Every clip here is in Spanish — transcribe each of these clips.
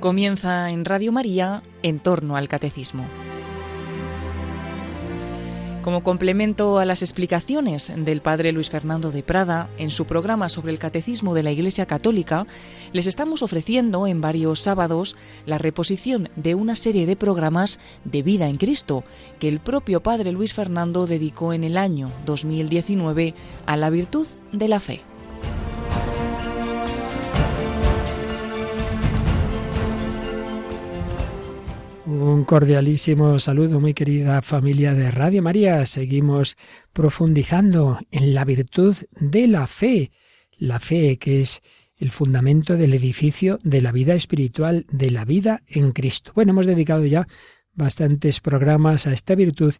Comienza en Radio María en torno al catecismo. Como complemento a las explicaciones del padre Luis Fernando de Prada en su programa sobre el catecismo de la Iglesia Católica, les estamos ofreciendo en varios sábados la reposición de una serie de programas de vida en Cristo que el propio padre Luis Fernando dedicó en el año 2019 a la virtud de la fe. Un cordialísimo saludo, muy querida familia de Radio María. Seguimos profundizando en la virtud de la fe. La fe que es el fundamento del edificio de la vida espiritual, de la vida en Cristo. Bueno, hemos dedicado ya bastantes programas a esta virtud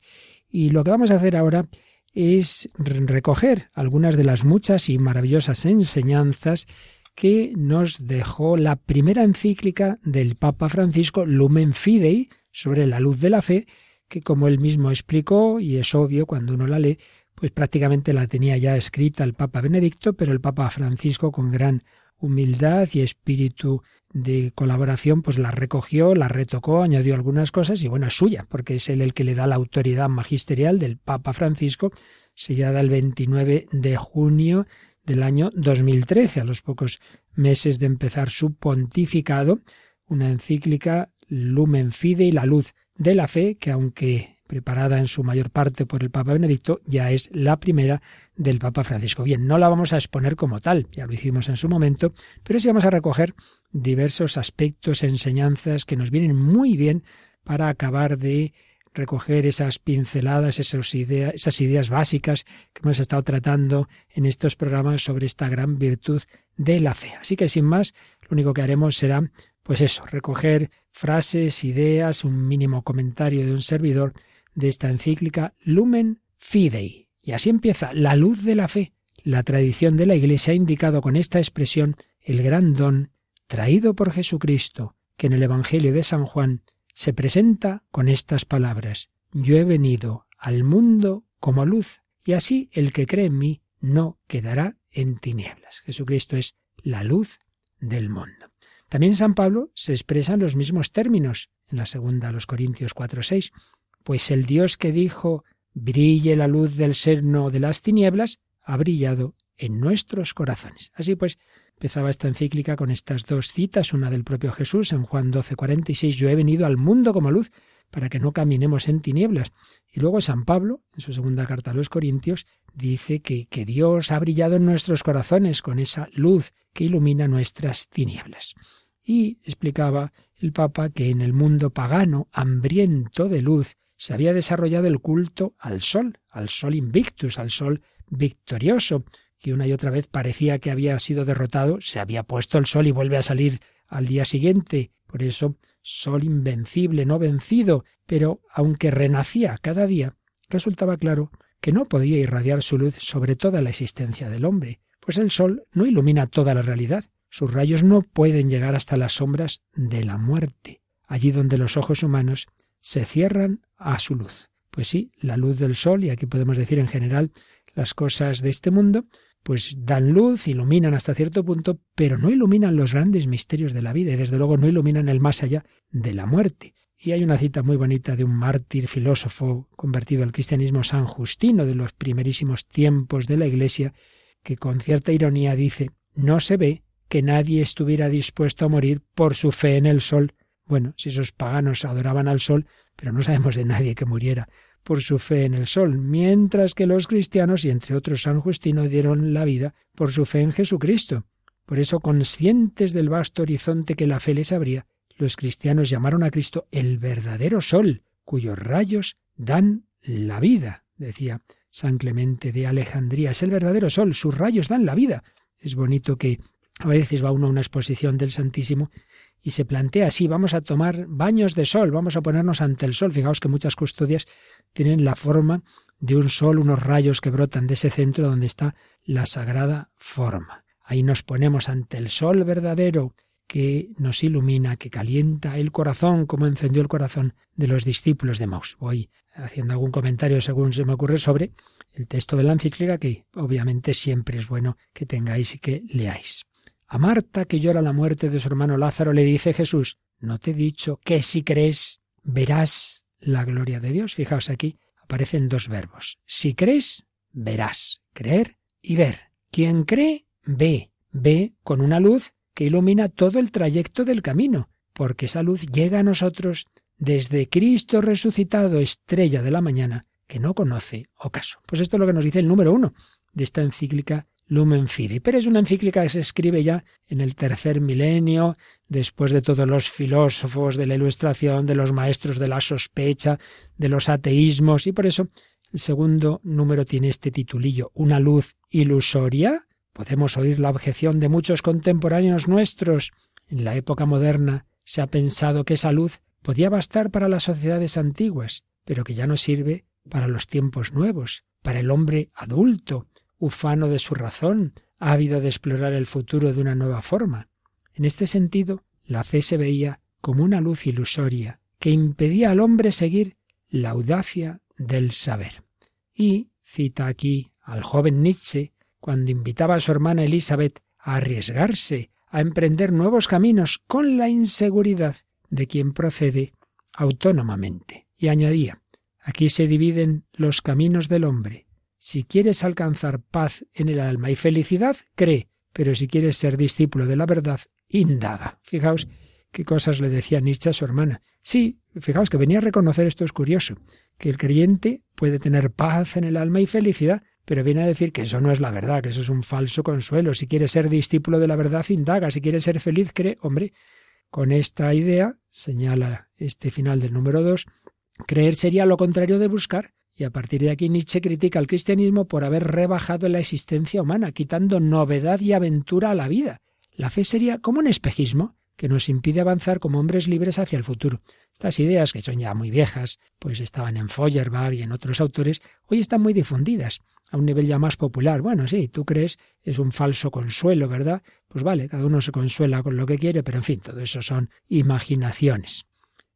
y lo que vamos a hacer ahora es recoger algunas de las muchas y maravillosas enseñanzas que nos dejó la primera encíclica del Papa Francisco, Lumen Fidei, sobre la luz de la fe, que como él mismo explicó, y es obvio cuando uno la lee, pues prácticamente la tenía ya escrita el Papa Benedicto, pero el Papa Francisco con gran humildad y espíritu de colaboración, pues la recogió, la retocó, añadió algunas cosas y bueno, es suya, porque es él el que le da la autoridad magisterial del Papa Francisco, sellada el 29 de junio del año 2013, a los pocos meses de empezar su pontificado, una encíclica Lumen Fidei, la luz de la fe, que aunque preparada en su mayor parte por el Papa Benedicto, ya es la primera del Papa Francisco. Bien, no la vamos a exponer como tal, ya lo hicimos en su momento, pero sí vamos a recoger diversos aspectos, enseñanzas que nos vienen muy bien para acabar de recoger esas pinceladas, esas ideas, esas ideas básicas que hemos estado tratando en estos programas sobre esta gran virtud de la fe. Así que sin más, lo único que haremos será, pues eso, recoger frases, ideas, un mínimo comentario de un servidor de esta encíclica Lumen Fidei. Y así empieza la luz de la fe. La tradición de la Iglesia ha indicado con esta expresión el gran don traído por Jesucristo, que en el Evangelio de San Juan se presenta con estas palabras, Yo he venido al mundo como luz, y así el que cree en mí no quedará en tinieblas. Jesucristo es la luz del mundo. También San Pablo se expresa en los mismos términos, en la segunda a los Corintios 4:6, pues el Dios que dijo, brille la luz del serno de las tinieblas, ha brillado en nuestros corazones. Así pues, Empezaba esta encíclica con estas dos citas, una del propio Jesús en Juan 12, 46, yo he venido al mundo como luz para que no caminemos en tinieblas. Y luego San Pablo, en su segunda carta a los Corintios, dice que, que Dios ha brillado en nuestros corazones con esa luz que ilumina nuestras tinieblas. Y explicaba el Papa que en el mundo pagano, hambriento de luz, se había desarrollado el culto al sol, al sol invictus, al sol victorioso, que una y otra vez parecía que había sido derrotado, se había puesto el sol y vuelve a salir al día siguiente. Por eso, sol invencible, no vencido, pero aunque renacía cada día, resultaba claro que no podía irradiar su luz sobre toda la existencia del hombre, pues el sol no ilumina toda la realidad, sus rayos no pueden llegar hasta las sombras de la muerte, allí donde los ojos humanos se cierran a su luz. Pues sí, la luz del sol, y aquí podemos decir en general las cosas de este mundo, pues dan luz, iluminan hasta cierto punto, pero no iluminan los grandes misterios de la vida y desde luego no iluminan el más allá de la muerte. Y hay una cita muy bonita de un mártir filósofo convertido al cristianismo, San Justino, de los primerísimos tiempos de la Iglesia, que con cierta ironía dice, no se ve que nadie estuviera dispuesto a morir por su fe en el sol. Bueno, si esos paganos adoraban al sol, pero no sabemos de nadie que muriera por su fe en el sol, mientras que los cristianos, y entre otros San Justino, dieron la vida por su fe en Jesucristo. Por eso, conscientes del vasto horizonte que la fe les abría, los cristianos llamaron a Cristo el verdadero sol, cuyos rayos dan la vida, decía San Clemente de Alejandría. Es el verdadero sol, sus rayos dan la vida. Es bonito que a veces va uno a una exposición del Santísimo y se plantea así, vamos a tomar baños de sol, vamos a ponernos ante el sol. Fijaos que muchas custodias tienen la forma de un sol, unos rayos que brotan de ese centro donde está la sagrada forma. Ahí nos ponemos ante el sol verdadero que nos ilumina, que calienta el corazón, como encendió el corazón de los discípulos de Maus. Voy haciendo algún comentario según se me ocurre sobre el texto de la encíclica, que obviamente siempre es bueno que tengáis y que leáis. A Marta, que llora la muerte de su hermano Lázaro, le dice Jesús, ¿no te he dicho que si crees verás la gloria de Dios? Fijaos aquí, aparecen dos verbos. Si crees, verás. Creer y ver. Quien cree, ve. Ve con una luz que ilumina todo el trayecto del camino, porque esa luz llega a nosotros desde Cristo resucitado, estrella de la mañana, que no conoce ocaso. Pues esto es lo que nos dice el número uno de esta encíclica Lumen Fidei. Pero es una encíclica que se escribe ya en el tercer milenio, después de todos los filósofos de la ilustración, de los maestros de la sospecha, de los ateísmos, y por eso el segundo número tiene este titulillo, Una luz ilusoria. Podemos oír la objeción de muchos contemporáneos nuestros. En la época moderna se ha pensado que esa luz podía bastar para las sociedades antiguas, pero que ya no sirve para los tiempos nuevos, para el hombre adulto, ufano de su razón, ávido de explorar el futuro de una nueva forma. En este sentido, la fe se veía como una luz ilusoria que impedía al hombre seguir la audacia del saber. Y cita aquí al joven Nietzsche cuando invitaba a su hermana Elizabeth a arriesgarse, a emprender nuevos caminos con la inseguridad de quien procede autónomamente. Y añadía, aquí se dividen los caminos del hombre. Si quieres alcanzar paz en el alma y felicidad, cree, pero si quieres ser discípulo de la verdad, indaga. Fijaos qué cosas le decía Nietzsche a su hermana. Sí, fijaos que venía a reconocer esto es curioso, que el creyente puede tener paz en el alma y felicidad, pero viene a decir que eso no es la verdad, que eso es un falso consuelo. Si quieres ser discípulo de la verdad, indaga. Si quieres ser feliz, cree. Hombre, con esta idea, señala este final del número dos, creer sería lo contrario de buscar. Y a partir de aquí Nietzsche critica al cristianismo por haber rebajado la existencia humana, quitando novedad y aventura a la vida. La fe sería como un espejismo que nos impide avanzar como hombres libres hacia el futuro. Estas ideas, que son ya muy viejas, pues estaban en Feuerbach y en otros autores, hoy están muy difundidas, a un nivel ya más popular. Bueno, sí, tú crees, es un falso consuelo, ¿verdad? Pues vale, cada uno se consuela con lo que quiere, pero en fin, todo eso son imaginaciones.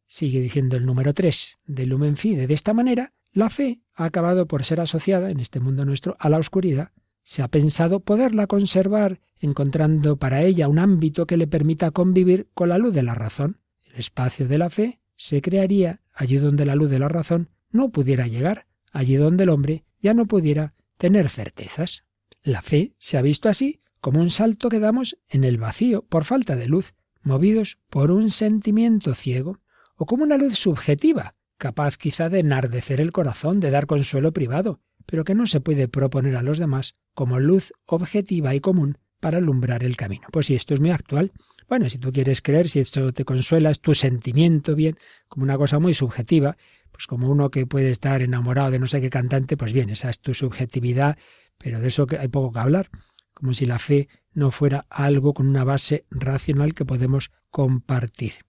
Sigue diciendo el número 3 de Lumen Fide. De esta manera, la fe ha acabado por ser asociada, en este mundo nuestro, a la oscuridad, se ha pensado poderla conservar, encontrando para ella un ámbito que le permita convivir con la luz de la razón. El espacio de la fe se crearía allí donde la luz de la razón no pudiera llegar, allí donde el hombre ya no pudiera tener certezas. La fe se ha visto así como un salto que damos en el vacío por falta de luz, movidos por un sentimiento ciego, o como una luz subjetiva, capaz quizá de enardecer el corazón, de dar consuelo privado, pero que no se puede proponer a los demás como luz objetiva y común para alumbrar el camino. Pues si esto es muy actual, bueno, si tú quieres creer, si esto te consuela, es tu sentimiento bien, como una cosa muy subjetiva, pues como uno que puede estar enamorado de no sé qué cantante, pues bien, esa es tu subjetividad, pero de eso hay poco que hablar, como si la fe no fuera algo con una base racional que podemos compartir.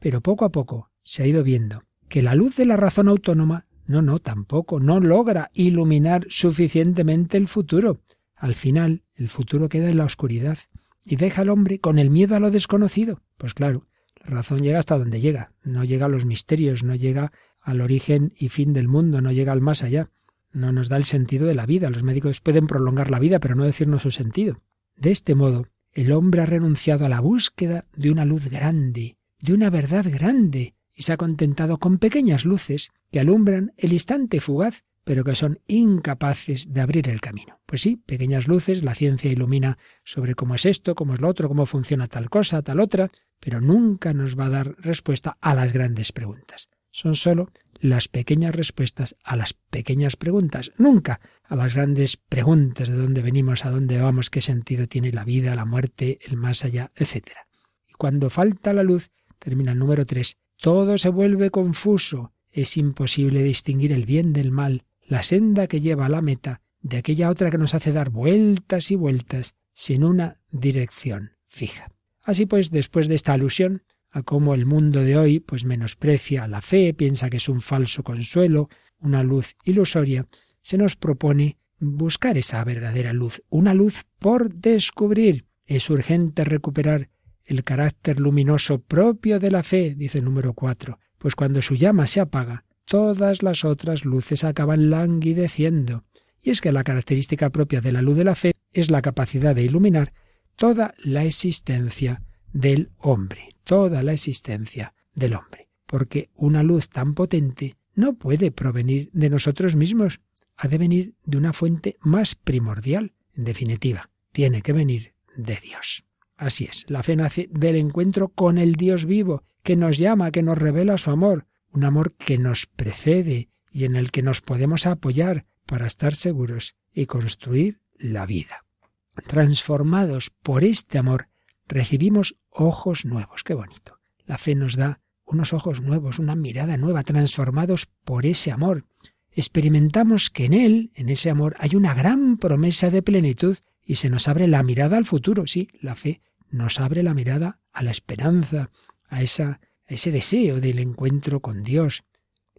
Pero poco a poco se ha ido viendo que la luz de la razón autónoma no, no, tampoco, no logra iluminar suficientemente el futuro. Al final, el futuro queda en la oscuridad y deja al hombre con el miedo a lo desconocido. Pues claro, la razón llega hasta donde llega, no llega a los misterios, no llega al origen y fin del mundo, no llega al más allá, no nos da el sentido de la vida. Los médicos pueden prolongar la vida, pero no decirnos su sentido. De este modo, el hombre ha renunciado a la búsqueda de una luz grande, de una verdad grande, y se ha contentado con pequeñas luces que alumbran el instante fugaz, pero que son incapaces de abrir el camino. Pues sí, pequeñas luces, la ciencia ilumina sobre cómo es esto, cómo es lo otro, cómo funciona tal cosa, tal otra, pero nunca nos va a dar respuesta a las grandes preguntas. Son sólo las pequeñas respuestas a las pequeñas preguntas, nunca a las grandes preguntas de dónde venimos, a dónde vamos, qué sentido tiene la vida, la muerte, el más allá, etc. Y cuando falta la luz, termina el número tres, todo se vuelve confuso, es imposible distinguir el bien del mal, la senda que lleva a la meta, de aquella otra que nos hace dar vueltas y vueltas sin una dirección fija. Así pues, después de esta alusión a cómo el mundo de hoy pues menosprecia la fe, piensa que es un falso consuelo, una luz ilusoria, se nos propone buscar esa verdadera luz, una luz por descubrir. Es urgente recuperar el carácter luminoso propio de la fe, dice el número cuatro, pues cuando su llama se apaga, todas las otras luces acaban languideciendo. Y es que la característica propia de la luz de la fe es la capacidad de iluminar toda la existencia del hombre, toda la existencia del hombre. Porque una luz tan potente no puede provenir de nosotros mismos, ha de venir de una fuente más primordial. En definitiva, tiene que venir de Dios. Así es, la fe nace del encuentro con el Dios vivo, que nos llama, que nos revela su amor, un amor que nos precede y en el que nos podemos apoyar para estar seguros y construir la vida. Transformados por este amor, recibimos ojos nuevos. Qué bonito. La fe nos da unos ojos nuevos, una mirada nueva, transformados por ese amor. Experimentamos que en él, en ese amor, hay una gran promesa de plenitud y se nos abre la mirada al futuro. Sí, la fe nos abre la mirada a la esperanza, a, esa, a ese deseo del encuentro con Dios.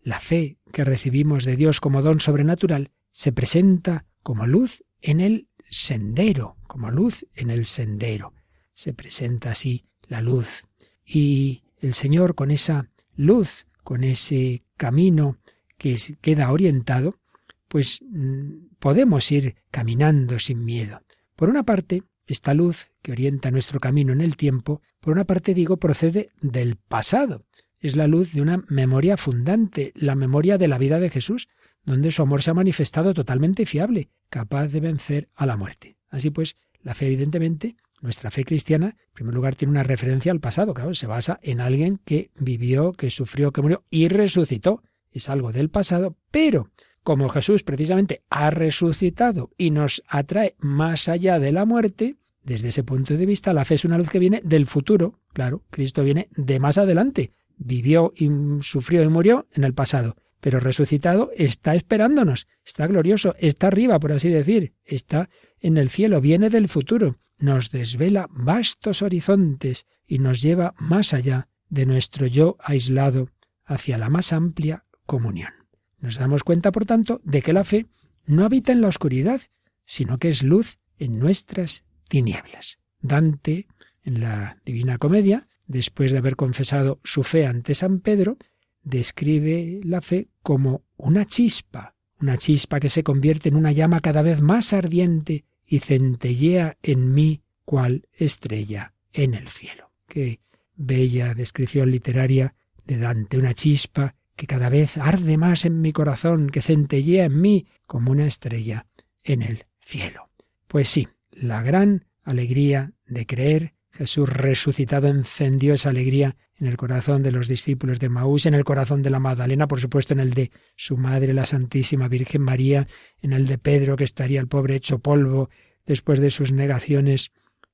La fe que recibimos de Dios como don sobrenatural se presenta como luz en el sendero, como luz en el sendero. Se presenta así la luz. Y el Señor con esa luz, con ese camino que queda orientado, pues mm, podemos ir caminando sin miedo. Por una parte, esta luz que orienta nuestro camino en el tiempo, por una parte digo, procede del pasado. Es la luz de una memoria fundante, la memoria de la vida de Jesús, donde su amor se ha manifestado totalmente fiable, capaz de vencer a la muerte. Así pues, la fe evidentemente nuestra fe cristiana, en primer lugar, tiene una referencia al pasado, claro, se basa en alguien que vivió, que sufrió, que murió y resucitó. Es algo del pasado, pero como Jesús precisamente ha resucitado y nos atrae más allá de la muerte, desde ese punto de vista, la fe es una luz que viene del futuro. Claro, Cristo viene de más adelante. Vivió y sufrió y murió en el pasado, pero resucitado está esperándonos, está glorioso, está arriba, por así decir, está en el cielo, viene del futuro nos desvela vastos horizontes y nos lleva más allá de nuestro yo aislado hacia la más amplia comunión. Nos damos cuenta, por tanto, de que la fe no habita en la oscuridad, sino que es luz en nuestras tinieblas. Dante, en la Divina Comedia, después de haber confesado su fe ante San Pedro, describe la fe como una chispa, una chispa que se convierte en una llama cada vez más ardiente y centellea en mí cual estrella en el cielo. Qué bella descripción literaria de Dante, una chispa que cada vez arde más en mi corazón, que centellea en mí como una estrella en el cielo. Pues sí, la gran alegría de creer, Jesús resucitado encendió esa alegría en el corazón de los discípulos de Maús, en el corazón de la Magdalena, por supuesto en el de su madre, la Santísima Virgen María, en el de Pedro, que estaría el pobre hecho polvo después de sus negaciones,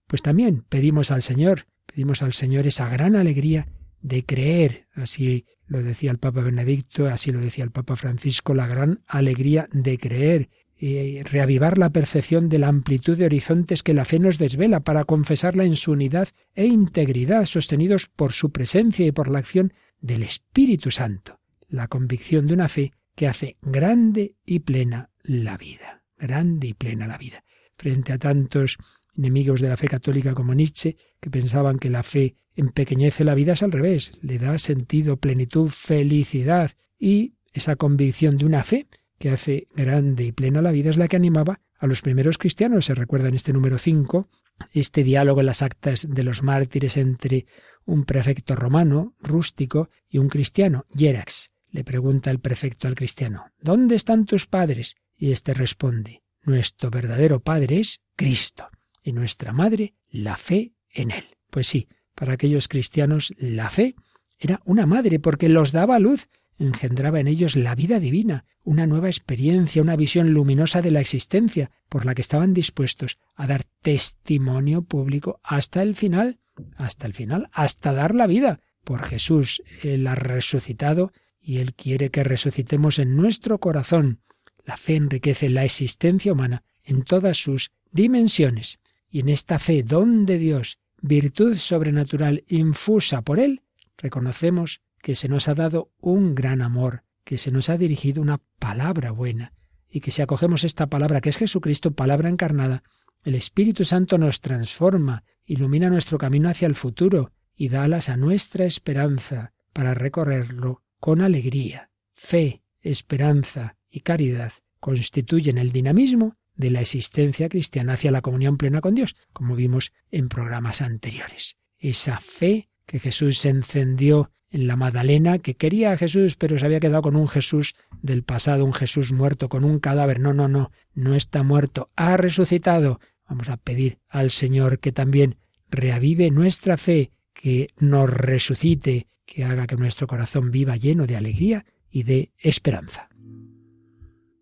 pues también pedimos al Señor, pedimos al Señor esa gran alegría de creer, así lo decía el Papa Benedicto, así lo decía el Papa Francisco, la gran alegría de creer, y reavivar la percepción de la amplitud de horizontes que la fe nos desvela para confesarla en su unidad e integridad, sostenidos por su presencia y por la acción del Espíritu Santo, la convicción de una fe que hace grande y plena la vida, grande y plena la vida. Frente a tantos enemigos de la fe católica como Nietzsche, que pensaban que la fe empequeñece la vida, es al revés, le da sentido, plenitud, felicidad y esa convicción de una fe que hace grande y plena la vida es la que animaba a los primeros cristianos. Se recuerda en este número 5 este diálogo en las actas de los mártires entre un prefecto romano, rústico, y un cristiano, Hierax. Le pregunta el prefecto al cristiano, ¿Dónde están tus padres? Y éste responde, Nuestro verdadero padre es Cristo, y nuestra madre la fe en él. Pues sí, para aquellos cristianos la fe era una madre porque los daba luz, engendraba en ellos la vida divina, una nueva experiencia, una visión luminosa de la existencia, por la que estaban dispuestos a dar testimonio público hasta el final, hasta el final, hasta dar la vida por Jesús. Él ha resucitado y Él quiere que resucitemos en nuestro corazón. La fe enriquece la existencia humana en todas sus dimensiones. Y en esta fe, don de Dios, virtud sobrenatural infusa por Él, reconocemos que se nos ha dado un gran amor, que se nos ha dirigido una palabra buena, y que si acogemos esta palabra que es Jesucristo, palabra encarnada, el Espíritu Santo nos transforma, ilumina nuestro camino hacia el futuro y da alas a nuestra esperanza para recorrerlo con alegría. Fe, esperanza y caridad constituyen el dinamismo de la existencia cristiana hacia la comunión plena con Dios, como vimos en programas anteriores. esa fe que Jesús encendió en la Magdalena, que quería a Jesús, pero se había quedado con un Jesús del pasado, un Jesús muerto, con un cadáver. No, no, no, no está muerto, ha resucitado. Vamos a pedir al Señor que también reavive nuestra fe, que nos resucite, que haga que nuestro corazón viva lleno de alegría y de esperanza.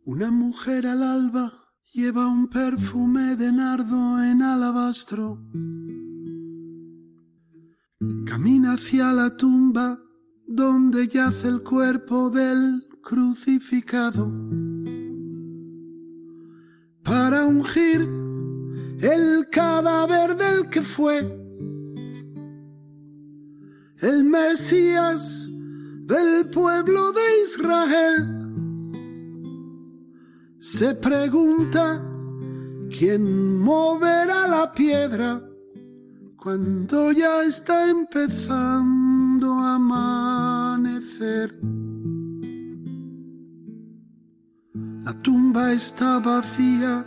Una mujer al alba lleva un perfume de nardo en alabastro. Camina hacia la tumba donde yace el cuerpo del crucificado para ungir el cadáver del que fue el Mesías del pueblo de Israel. Se pregunta quién moverá la piedra cuando ya está empezando a amanecer. La tumba está vacía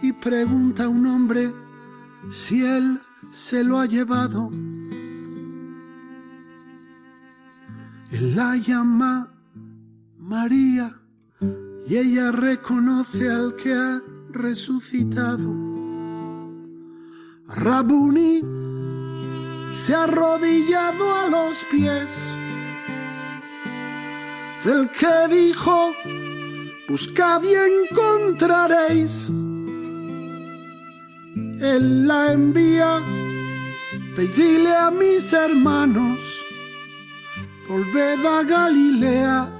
y pregunta un hombre si él se lo ha llevado. Él la llama María y ella reconoce al que ha resucitado. Rabuni se ha arrodillado a los pies del que dijo, buscad y encontraréis. Él la envía, pedile a mis hermanos, volved a Galilea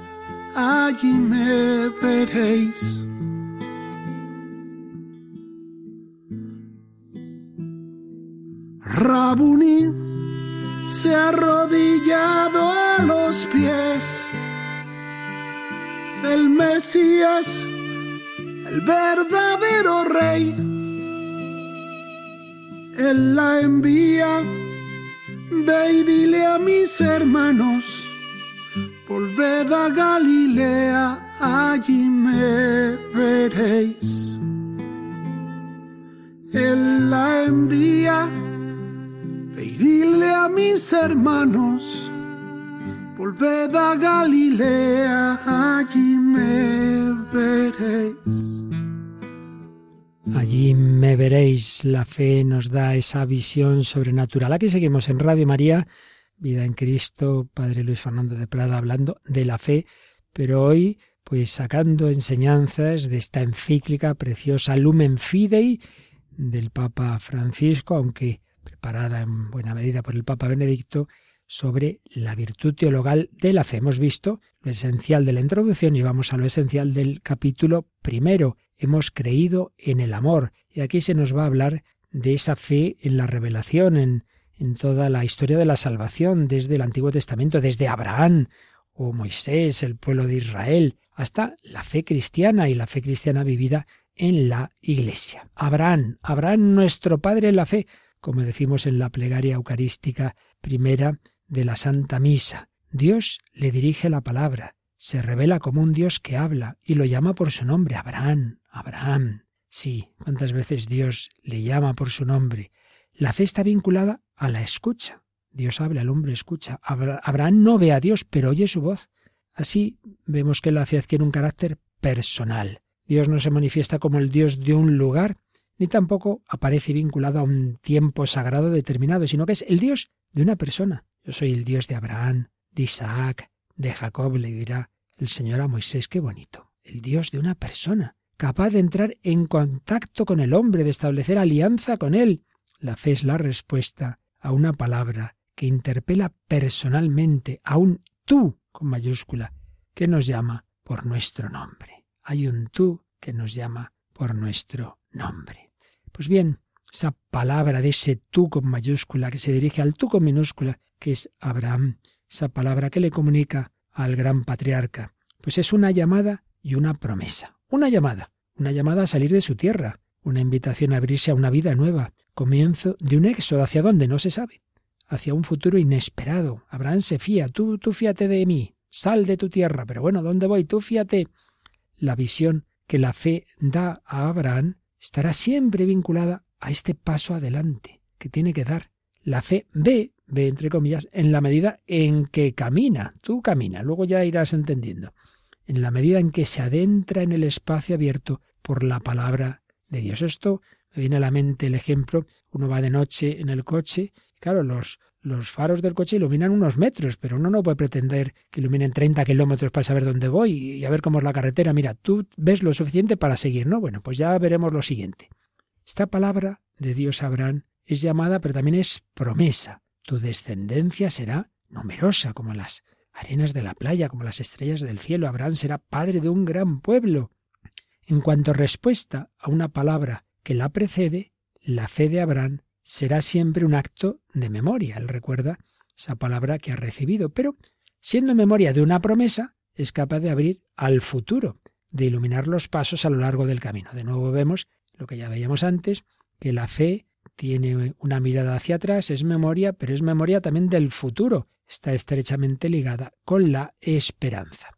allí me veréis. Rabuni se ha arrodillado a los pies del Mesías, el verdadero rey. Él la envía, ve y dile a mis hermanos Volved a Galilea, allí me veréis. Él la envía, y dile a mis hermanos, volved a Galilea, allí me veréis. Allí me veréis, la fe nos da esa visión sobrenatural. Aquí seguimos en Radio María Vida en Cristo, Padre Luis Fernando de Prada, hablando de la fe, pero hoy pues sacando enseñanzas de esta encíclica preciosa Lumen Fidei del Papa Francisco, aunque preparada en buena medida por el Papa Benedicto, sobre la virtud teologal de la fe. Hemos visto lo esencial de la introducción y vamos a lo esencial del capítulo primero. Hemos creído en el amor. Y aquí se nos va a hablar de esa fe en la revelación, en en toda la historia de la salvación, desde el Antiguo Testamento, desde Abraham o Moisés, el pueblo de Israel, hasta la fe cristiana y la fe cristiana vivida en la Iglesia. Abraham, Abraham nuestro Padre en la fe, como decimos en la plegaria eucarística primera de la Santa Misa. Dios le dirige la palabra, se revela como un Dios que habla y lo llama por su nombre, Abraham, Abraham. Sí, cuántas veces Dios le llama por su nombre. La fe está vinculada a la escucha. Dios habla, el hombre escucha. Abraham no ve a Dios, pero oye su voz. Así vemos que la fe adquiere un carácter personal. Dios no se manifiesta como el Dios de un lugar, ni tampoco aparece vinculado a un tiempo sagrado determinado, sino que es el Dios de una persona. Yo soy el Dios de Abraham, de Isaac, de Jacob, le dirá el Señor a Moisés, qué bonito. El Dios de una persona, capaz de entrar en contacto con el hombre, de establecer alianza con él, la fe es la respuesta a una palabra que interpela personalmente a un tú con mayúscula que nos llama por nuestro nombre. Hay un tú que nos llama por nuestro nombre. Pues bien, esa palabra de ese tú con mayúscula que se dirige al tú con minúscula, que es Abraham, esa palabra que le comunica al gran patriarca, pues es una llamada y una promesa. Una llamada, una llamada a salir de su tierra, una invitación a abrirse a una vida nueva, comienzo de un éxodo hacia donde no se sabe, hacia un futuro inesperado. Abraham se fía, tú, tú fíate de mí, sal de tu tierra, pero bueno, ¿dónde voy? Tú fíate. La visión que la fe da a Abraham estará siempre vinculada a este paso adelante que tiene que dar. La fe ve, ve entre comillas, en la medida en que camina. Tú camina, luego ya irás entendiendo. En la medida en que se adentra en el espacio abierto por la palabra de Dios. Esto me viene a la mente el ejemplo, uno va de noche en el coche, claro, los, los faros del coche iluminan unos metros, pero uno no puede pretender que iluminen 30 kilómetros para saber dónde voy y a ver cómo es la carretera. Mira, tú ves lo suficiente para seguir, ¿no? Bueno, pues ya veremos lo siguiente. Esta palabra de Dios Abraham es llamada, pero también es promesa. Tu descendencia será numerosa como las arenas de la playa, como las estrellas del cielo. Abraham será padre de un gran pueblo. En cuanto respuesta a una palabra que la precede, la fe de Abraham será siempre un acto de memoria. Él recuerda esa palabra que ha recibido, pero siendo memoria de una promesa, es capaz de abrir al futuro, de iluminar los pasos a lo largo del camino. De nuevo vemos lo que ya veíamos antes, que la fe tiene una mirada hacia atrás, es memoria, pero es memoria también del futuro. Está estrechamente ligada con la esperanza.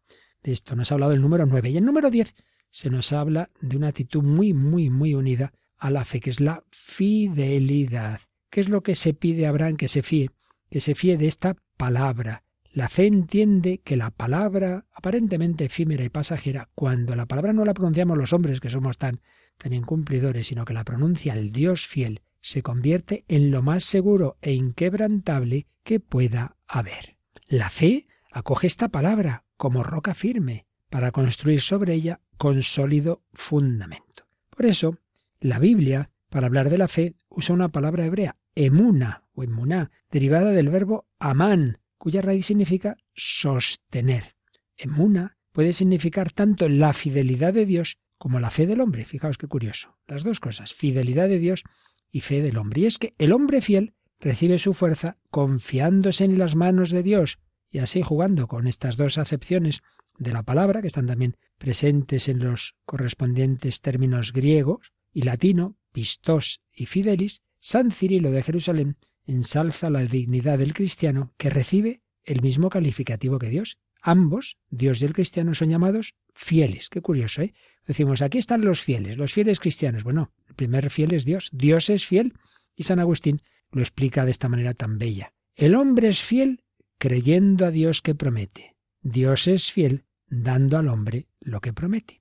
De esto nos ha hablado el número 9. Y el número 10 se nos habla de una actitud muy, muy, muy unida a la fe, que es la fidelidad. ¿Qué es lo que se pide a Abraham que se fíe? Que se fíe de esta palabra. La fe entiende que la palabra, aparentemente efímera y pasajera, cuando la palabra no la pronunciamos los hombres, que somos tan, tan incumplidores, sino que la pronuncia el Dios fiel, se convierte en lo más seguro e inquebrantable que pueda haber. La fe acoge esta palabra como roca firme para construir sobre ella con sólido fundamento. Por eso, la Biblia, para hablar de la fe, usa una palabra hebrea, emuna o emuná, derivada del verbo amán, cuya raíz significa sostener. Emuna puede significar tanto la fidelidad de Dios como la fe del hombre. Fijaos qué curioso. Las dos cosas, fidelidad de Dios y fe del hombre. Y es que el hombre fiel recibe su fuerza confiándose en las manos de Dios y así jugando con estas dos acepciones de la palabra, que están también presentes en los correspondientes términos griegos y latino, pistos y fidelis, San Cirilo de Jerusalén ensalza la dignidad del cristiano que recibe el mismo calificativo que Dios. Ambos, Dios y el cristiano, son llamados fieles. Qué curioso, ¿eh? Decimos, aquí están los fieles, los fieles cristianos. Bueno, el primer fiel es Dios. Dios es fiel. Y San Agustín lo explica de esta manera tan bella. El hombre es fiel creyendo a Dios que promete. Dios es fiel dando al hombre lo que promete.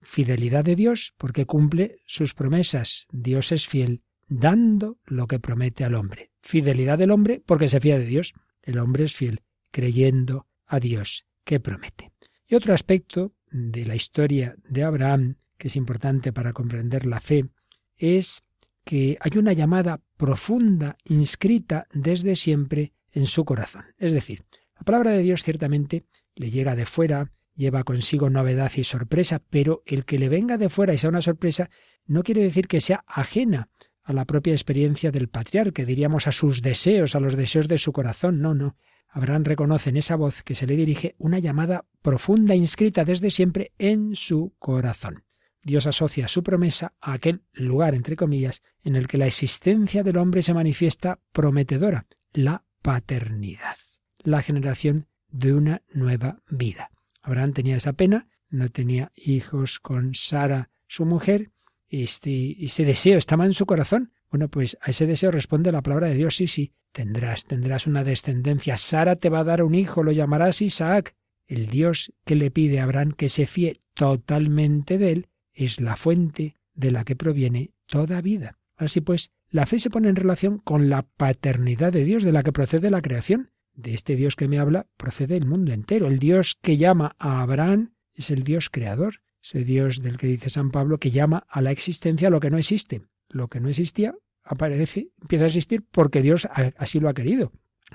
Fidelidad de Dios porque cumple sus promesas. Dios es fiel dando lo que promete al hombre. Fidelidad del hombre porque se fía de Dios. El hombre es fiel creyendo a Dios que promete. Y otro aspecto de la historia de Abraham, que es importante para comprender la fe, es que hay una llamada profunda inscrita desde siempre en su corazón. Es decir, la palabra de Dios ciertamente le llega de fuera, lleva consigo novedad y sorpresa, pero el que le venga de fuera y sea una sorpresa no quiere decir que sea ajena a la propia experiencia del patriarca, diríamos a sus deseos, a los deseos de su corazón. No, no. Abraham reconoce en esa voz que se le dirige una llamada profunda inscrita desde siempre en su corazón. Dios asocia su promesa a aquel lugar, entre comillas, en el que la existencia del hombre se manifiesta prometedora, la paternidad, la generación de una nueva vida. Abraham tenía esa pena, no tenía hijos con Sara, su mujer, y este, ese deseo estaba en su corazón. Bueno, pues a ese deseo responde la palabra de Dios, sí, sí, tendrás, tendrás una descendencia. Sara te va a dar un hijo, lo llamarás Isaac. El Dios que le pide a Abraham que se fíe totalmente de él es la fuente de la que proviene toda vida. Así pues, la fe se pone en relación con la paternidad de Dios de la que procede la creación. De este Dios que me habla procede el mundo entero. El Dios que llama a Abraham es el Dios creador, ese Dios del que dice San Pablo que llama a la existencia lo que no existe. Lo que no existía aparece, empieza a existir porque Dios así lo ha querido.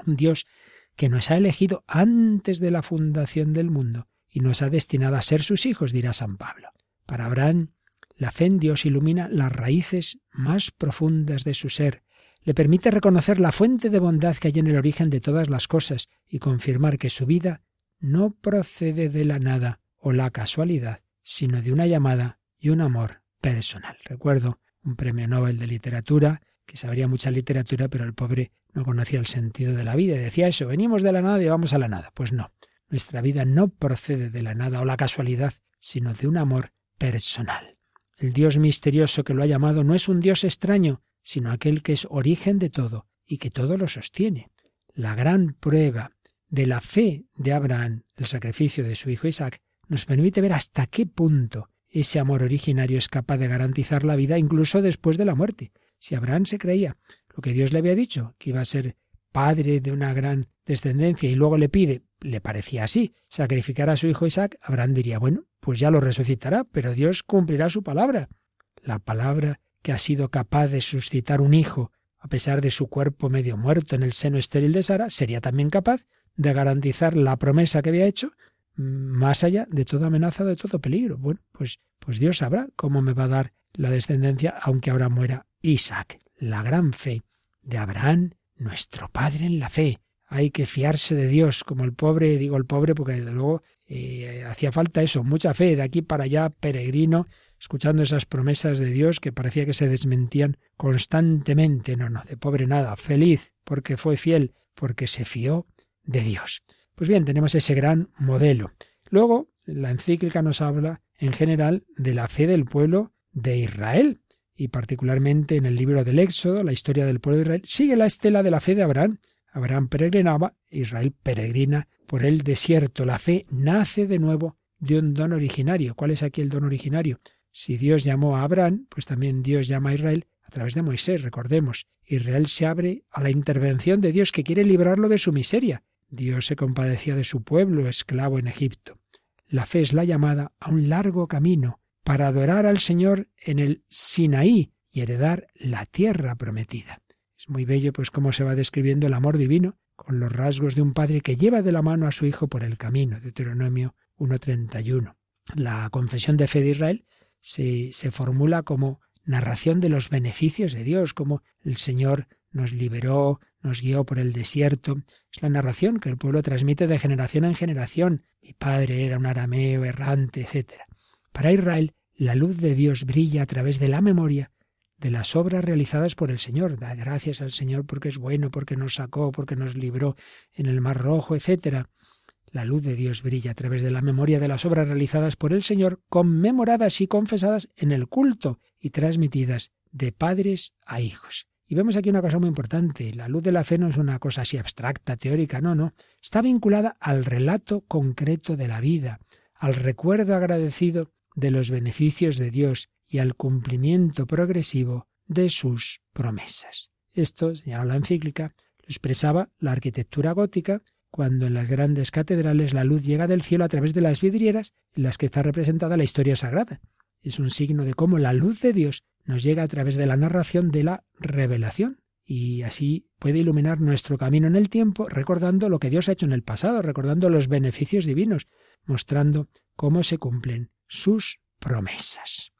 Un Dios que nos ha elegido antes de la fundación del mundo y nos ha destinado a ser sus hijos, dirá San Pablo. Para Abraham, la fe en Dios ilumina las raíces más profundas de su ser, le permite reconocer la fuente de bondad que hay en el origen de todas las cosas y confirmar que su vida no procede de la nada o la casualidad, sino de una llamada y un amor personal. Recuerdo un premio Nobel de literatura que sabría mucha literatura, pero el pobre no conocía el sentido de la vida. Decía eso, venimos de la nada y vamos a la nada. Pues no, nuestra vida no procede de la nada o la casualidad, sino de un amor personal. El Dios misterioso que lo ha llamado no es un Dios extraño, sino aquel que es origen de todo, y que todo lo sostiene. La gran prueba de la fe de Abraham, el sacrificio de su hijo Isaac, nos permite ver hasta qué punto ese amor originario es capaz de garantizar la vida incluso después de la muerte. Si Abraham se creía lo que Dios le había dicho, que iba a ser padre de una gran descendencia, y luego le pide, le parecía así, sacrificar a su hijo Isaac, Abraham diría, bueno, pues ya lo resucitará, pero Dios cumplirá su palabra. La palabra que ha sido capaz de suscitar un hijo, a pesar de su cuerpo medio muerto en el seno estéril de Sara, sería también capaz de garantizar la promesa que había hecho mm, más allá de toda amenaza, de todo peligro. Bueno, pues, pues Dios sabrá cómo me va a dar la descendencia, aunque ahora muera Isaac. La gran fe de Abraham nuestro Padre en la fe. Hay que fiarse de Dios, como el pobre, digo el pobre porque desde luego eh, hacía falta eso, mucha fe, de aquí para allá, peregrino, escuchando esas promesas de Dios que parecía que se desmentían constantemente. No, no, de pobre nada, feliz, porque fue fiel, porque se fió de Dios. Pues bien, tenemos ese gran modelo. Luego, la encíclica nos habla en general de la fe del pueblo de Israel y particularmente en el libro del Éxodo, la historia del pueblo de Israel, sigue la estela de la fe de Abraham. Abraham peregrinaba, Israel peregrina por el desierto. La fe nace de nuevo de un don originario. ¿Cuál es aquí el don originario? Si Dios llamó a Abraham, pues también Dios llama a Israel a través de Moisés, recordemos. Israel se abre a la intervención de Dios que quiere librarlo de su miseria. Dios se compadecía de su pueblo esclavo en Egipto. La fe es la llamada a un largo camino, para adorar al Señor en el Sinaí y heredar la tierra prometida. Es muy bello pues cómo se va describiendo el amor divino con los rasgos de un padre que lleva de la mano a su hijo por el camino. Deuteronomio 1.31. La confesión de fe de Israel se, se formula como narración de los beneficios de Dios, como el Señor nos liberó, nos guió por el desierto. Es la narración que el pueblo transmite de generación en generación. Mi padre era un arameo errante, etc. Para Israel, la luz de Dios brilla a través de la memoria de las obras realizadas por el Señor. Da gracias al Señor porque es bueno, porque nos sacó, porque nos libró en el Mar Rojo, etc. La luz de Dios brilla a través de la memoria de las obras realizadas por el Señor, conmemoradas y confesadas en el culto y transmitidas de padres a hijos. Y vemos aquí una cosa muy importante. La luz de la fe no es una cosa así abstracta, teórica, no, no. Está vinculada al relato concreto de la vida, al recuerdo agradecido de los beneficios de Dios y al cumplimiento progresivo de sus promesas. Esto, señala la encíclica, lo expresaba la arquitectura gótica cuando en las grandes catedrales la luz llega del cielo a través de las vidrieras en las que está representada la historia sagrada. Es un signo de cómo la luz de Dios nos llega a través de la narración de la revelación y así puede iluminar nuestro camino en el tiempo recordando lo que Dios ha hecho en el pasado, recordando los beneficios divinos, mostrando cómo se cumplen sus promesas.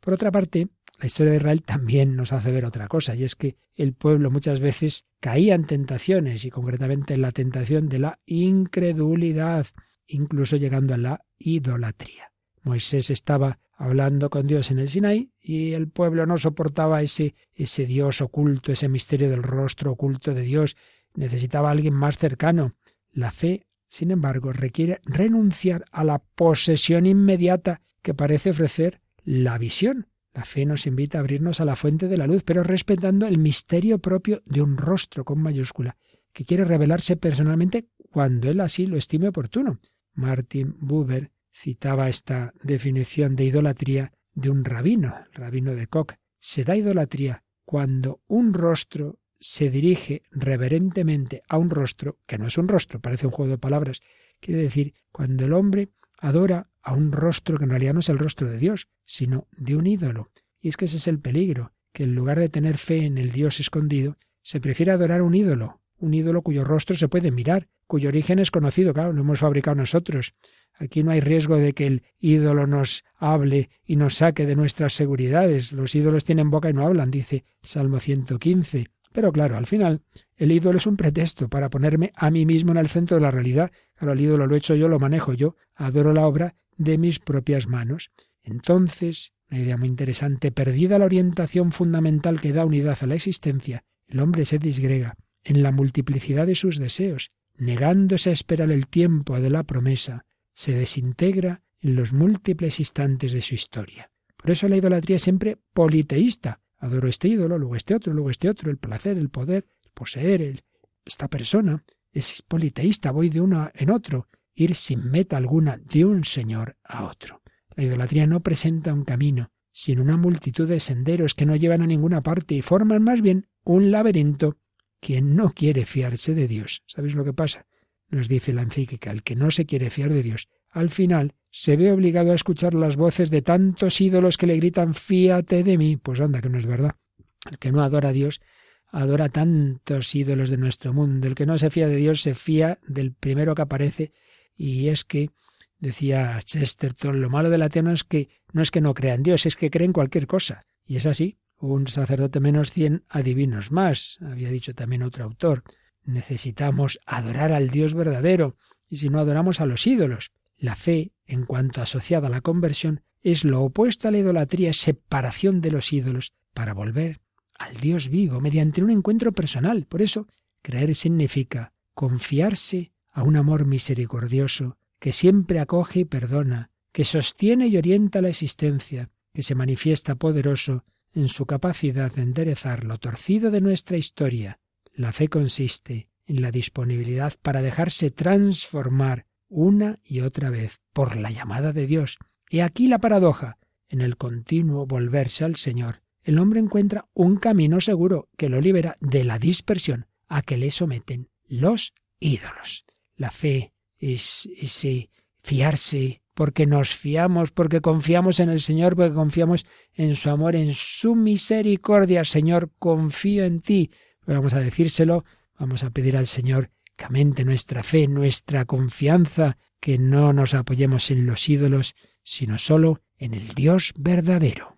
Por otra parte, la historia de Israel también nos hace ver otra cosa, y es que el pueblo muchas veces caía en tentaciones, y concretamente en la tentación de la incredulidad, incluso llegando a la idolatría. Moisés estaba hablando con Dios en el Sinaí y el pueblo no soportaba ese, ese Dios oculto, ese misterio del rostro oculto de Dios. Necesitaba a alguien más cercano. La fe sin embargo, requiere renunciar a la posesión inmediata que parece ofrecer la visión. La fe nos invita a abrirnos a la fuente de la luz, pero respetando el misterio propio de un rostro con mayúscula, que quiere revelarse personalmente cuando él así lo estime oportuno. Martin Buber citaba esta definición de idolatría de un rabino, el rabino de Koch. Se da idolatría cuando un rostro se dirige reverentemente a un rostro, que no es un rostro, parece un juego de palabras, quiere decir cuando el hombre adora a un rostro que en realidad no es el rostro de Dios, sino de un ídolo. Y es que ese es el peligro, que en lugar de tener fe en el Dios escondido, se prefiere adorar un ídolo, un ídolo cuyo rostro se puede mirar, cuyo origen es conocido, claro, lo hemos fabricado nosotros. Aquí no hay riesgo de que el ídolo nos hable y nos saque de nuestras seguridades. Los ídolos tienen boca y no hablan, dice Salmo 115. Pero claro, al final, el ídolo es un pretexto para ponerme a mí mismo en el centro de la realidad. Claro, el ídolo lo he hecho yo, lo manejo yo, adoro la obra de mis propias manos. Entonces, una idea muy interesante, perdida la orientación fundamental que da unidad a la existencia, el hombre se disgrega en la multiplicidad de sus deseos, negándose a esperar el tiempo de la promesa, se desintegra en los múltiples instantes de su historia. Por eso la idolatría es siempre politeísta, Adoro este ídolo, luego este otro, luego este otro, el placer, el poder, el poseer. esta persona es politeísta, voy de uno en otro, ir sin meta alguna de un señor a otro. La idolatría no presenta un camino, sino una multitud de senderos que no llevan a ninguna parte y forman más bien un laberinto. Quien no quiere fiarse de Dios, ¿sabéis lo que pasa? Nos dice la encíclica, el que no se quiere fiar de Dios, al final se ve obligado a escuchar las voces de tantos ídolos que le gritan fíate de mí. Pues anda, que no es verdad. El que no adora a Dios adora tantos ídolos de nuestro mundo. El que no se fía de Dios se fía del primero que aparece. Y es que, decía Chesterton, lo malo del ateo no es que no es que no crea en Dios, es que cree en cualquier cosa. Y es así. Un sacerdote menos cien adivinos más, había dicho también otro autor. Necesitamos adorar al Dios verdadero, y si no adoramos a los ídolos. La fe, en cuanto asociada a la conversión, es lo opuesto a la idolatría, separación de los ídolos, para volver al Dios vivo mediante un encuentro personal. Por eso, creer significa confiarse a un amor misericordioso que siempre acoge y perdona, que sostiene y orienta la existencia, que se manifiesta poderoso en su capacidad de enderezar lo torcido de nuestra historia. La fe consiste en la disponibilidad para dejarse transformar una y otra vez por la llamada de Dios. Y aquí la paradoja. En el continuo volverse al Señor, el hombre encuentra un camino seguro que lo libera de la dispersión a que le someten los ídolos. La fe es ese fiarse porque nos fiamos, porque confiamos en el Señor, porque confiamos en su amor, en su misericordia. Señor, confío en ti. Vamos a decírselo, vamos a pedir al Señor que aumente nuestra fe, nuestra confianza, que no nos apoyemos en los ídolos, sino solo en el Dios verdadero.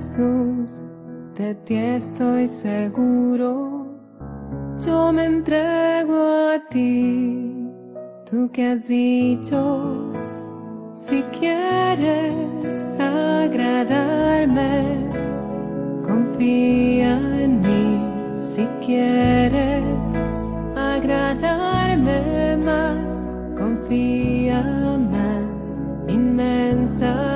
Jesús, de ti estoy seguro, yo me entrego a ti, tú que has dicho, si quieres agradarme, confía en mí, si quieres agradarme más, confía más, inmensamente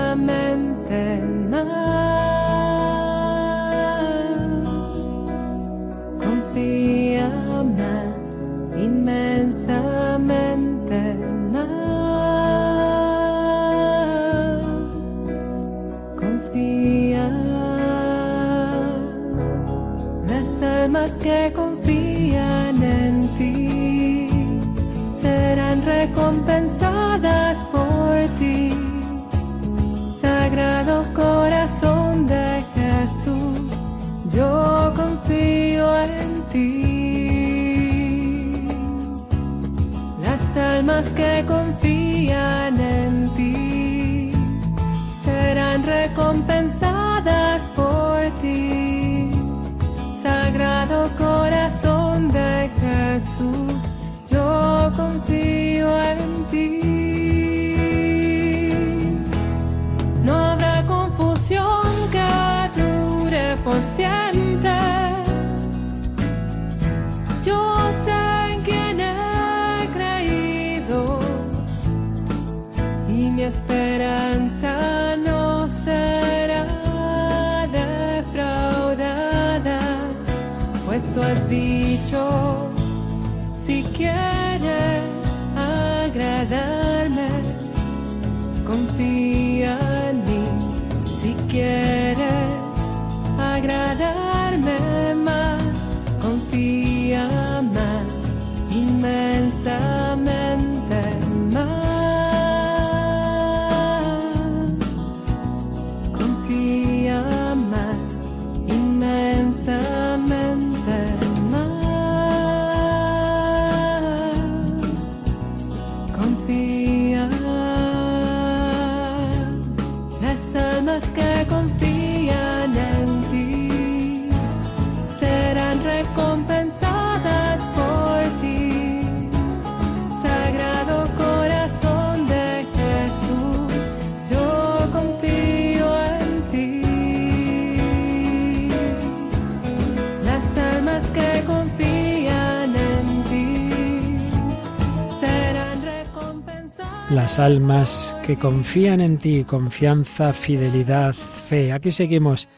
almas que confían en ti, confianza, fidelidad, fe. Aquí seguimos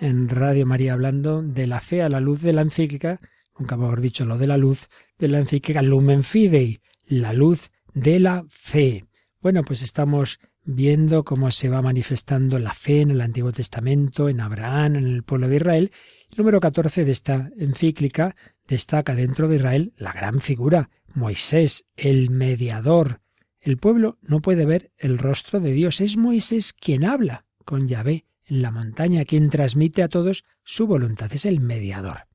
en Radio María hablando de la fe a la luz de la encíclica, nunca mejor dicho lo de la luz, de la encíclica Lumen Fidei, la luz de la fe. Bueno, pues estamos viendo cómo se va manifestando la fe en el Antiguo Testamento, en Abraham, en el pueblo de Israel. El número 14 de esta encíclica destaca dentro de Israel la gran figura, Moisés, el mediador. El pueblo no puede ver el rostro de Dios. Es Moisés quien habla con Yahvé en la montaña, quien transmite a todos su voluntad. Es el mediador.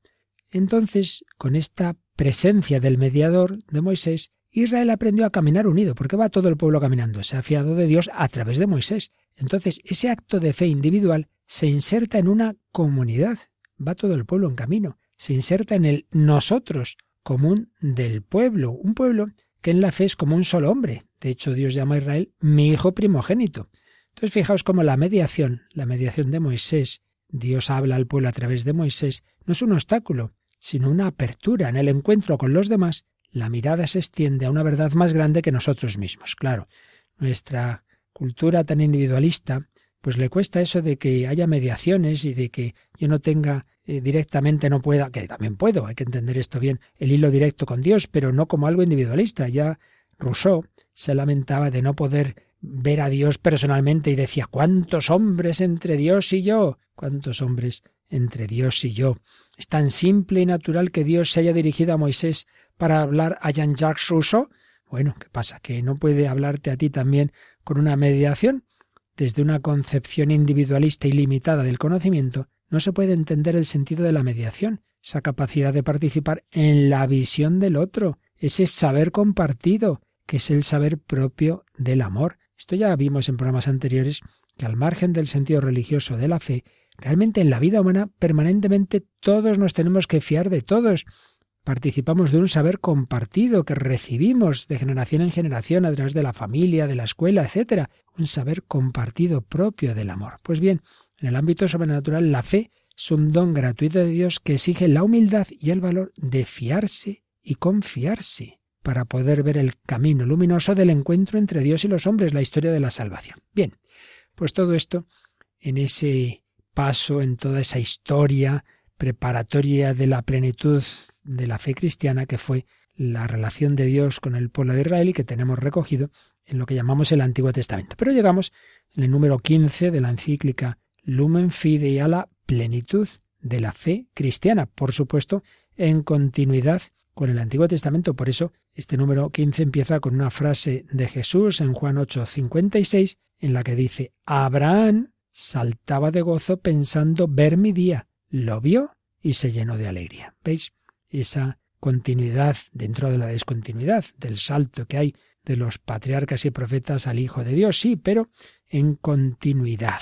Entonces, con esta presencia del mediador de Moisés, Israel aprendió a caminar unido, porque va todo el pueblo caminando. Se ha fiado de Dios a través de Moisés. Entonces, ese acto de fe individual se inserta en una comunidad. Va todo el pueblo en camino. Se inserta en el nosotros, común del pueblo, un pueblo que en la fe es como un solo hombre. De hecho, Dios llama a Israel mi hijo primogénito. Entonces, fijaos cómo la mediación, la mediación de Moisés, Dios habla al pueblo a través de Moisés, no es un obstáculo, sino una apertura en el encuentro con los demás. La mirada se extiende a una verdad más grande que nosotros mismos. Claro, nuestra cultura tan individualista, pues le cuesta eso de que haya mediaciones y de que yo no tenga eh, directamente no pueda, que también puedo, hay que entender esto bien, el hilo directo con Dios, pero no como algo individualista. Ya Rousseau se lamentaba de no poder ver a Dios personalmente y decía, ¿cuántos hombres entre Dios y yo? ¿Cuántos hombres entre Dios y yo? Es tan simple y natural que Dios se haya dirigido a Moisés para hablar a Jean-Jacques Rousseau. Bueno, ¿qué pasa? ¿Que no puede hablarte a ti también con una mediación? Desde una concepción individualista y limitada del conocimiento, no se puede entender el sentido de la mediación, esa capacidad de participar en la visión del otro, ese saber compartido, que es el saber propio del amor. Esto ya vimos en programas anteriores que al margen del sentido religioso de la fe, realmente en la vida humana permanentemente todos nos tenemos que fiar de todos. Participamos de un saber compartido que recibimos de generación en generación a través de la familia, de la escuela, etc. Un saber compartido propio del amor. Pues bien, en el ámbito sobrenatural, la fe es un don gratuito de Dios que exige la humildad y el valor de fiarse y confiarse para poder ver el camino luminoso del encuentro entre Dios y los hombres, la historia de la salvación. Bien, pues todo esto en ese paso, en toda esa historia preparatoria de la plenitud de la fe cristiana que fue la relación de Dios con el pueblo de Israel y que tenemos recogido en lo que llamamos el Antiguo Testamento. Pero llegamos en el número 15 de la encíclica Lumen Fidei a la plenitud de la fe cristiana, por supuesto, en continuidad con el Antiguo Testamento. Por eso, este número 15 empieza con una frase de Jesús en Juan 8, 56, en la que dice, Abraham saltaba de gozo pensando ver mi día. Lo vio y se llenó de alegría. ¿Veis? Esa continuidad dentro de la descontinuidad, del salto que hay de los patriarcas y profetas al Hijo de Dios, sí, pero en continuidad.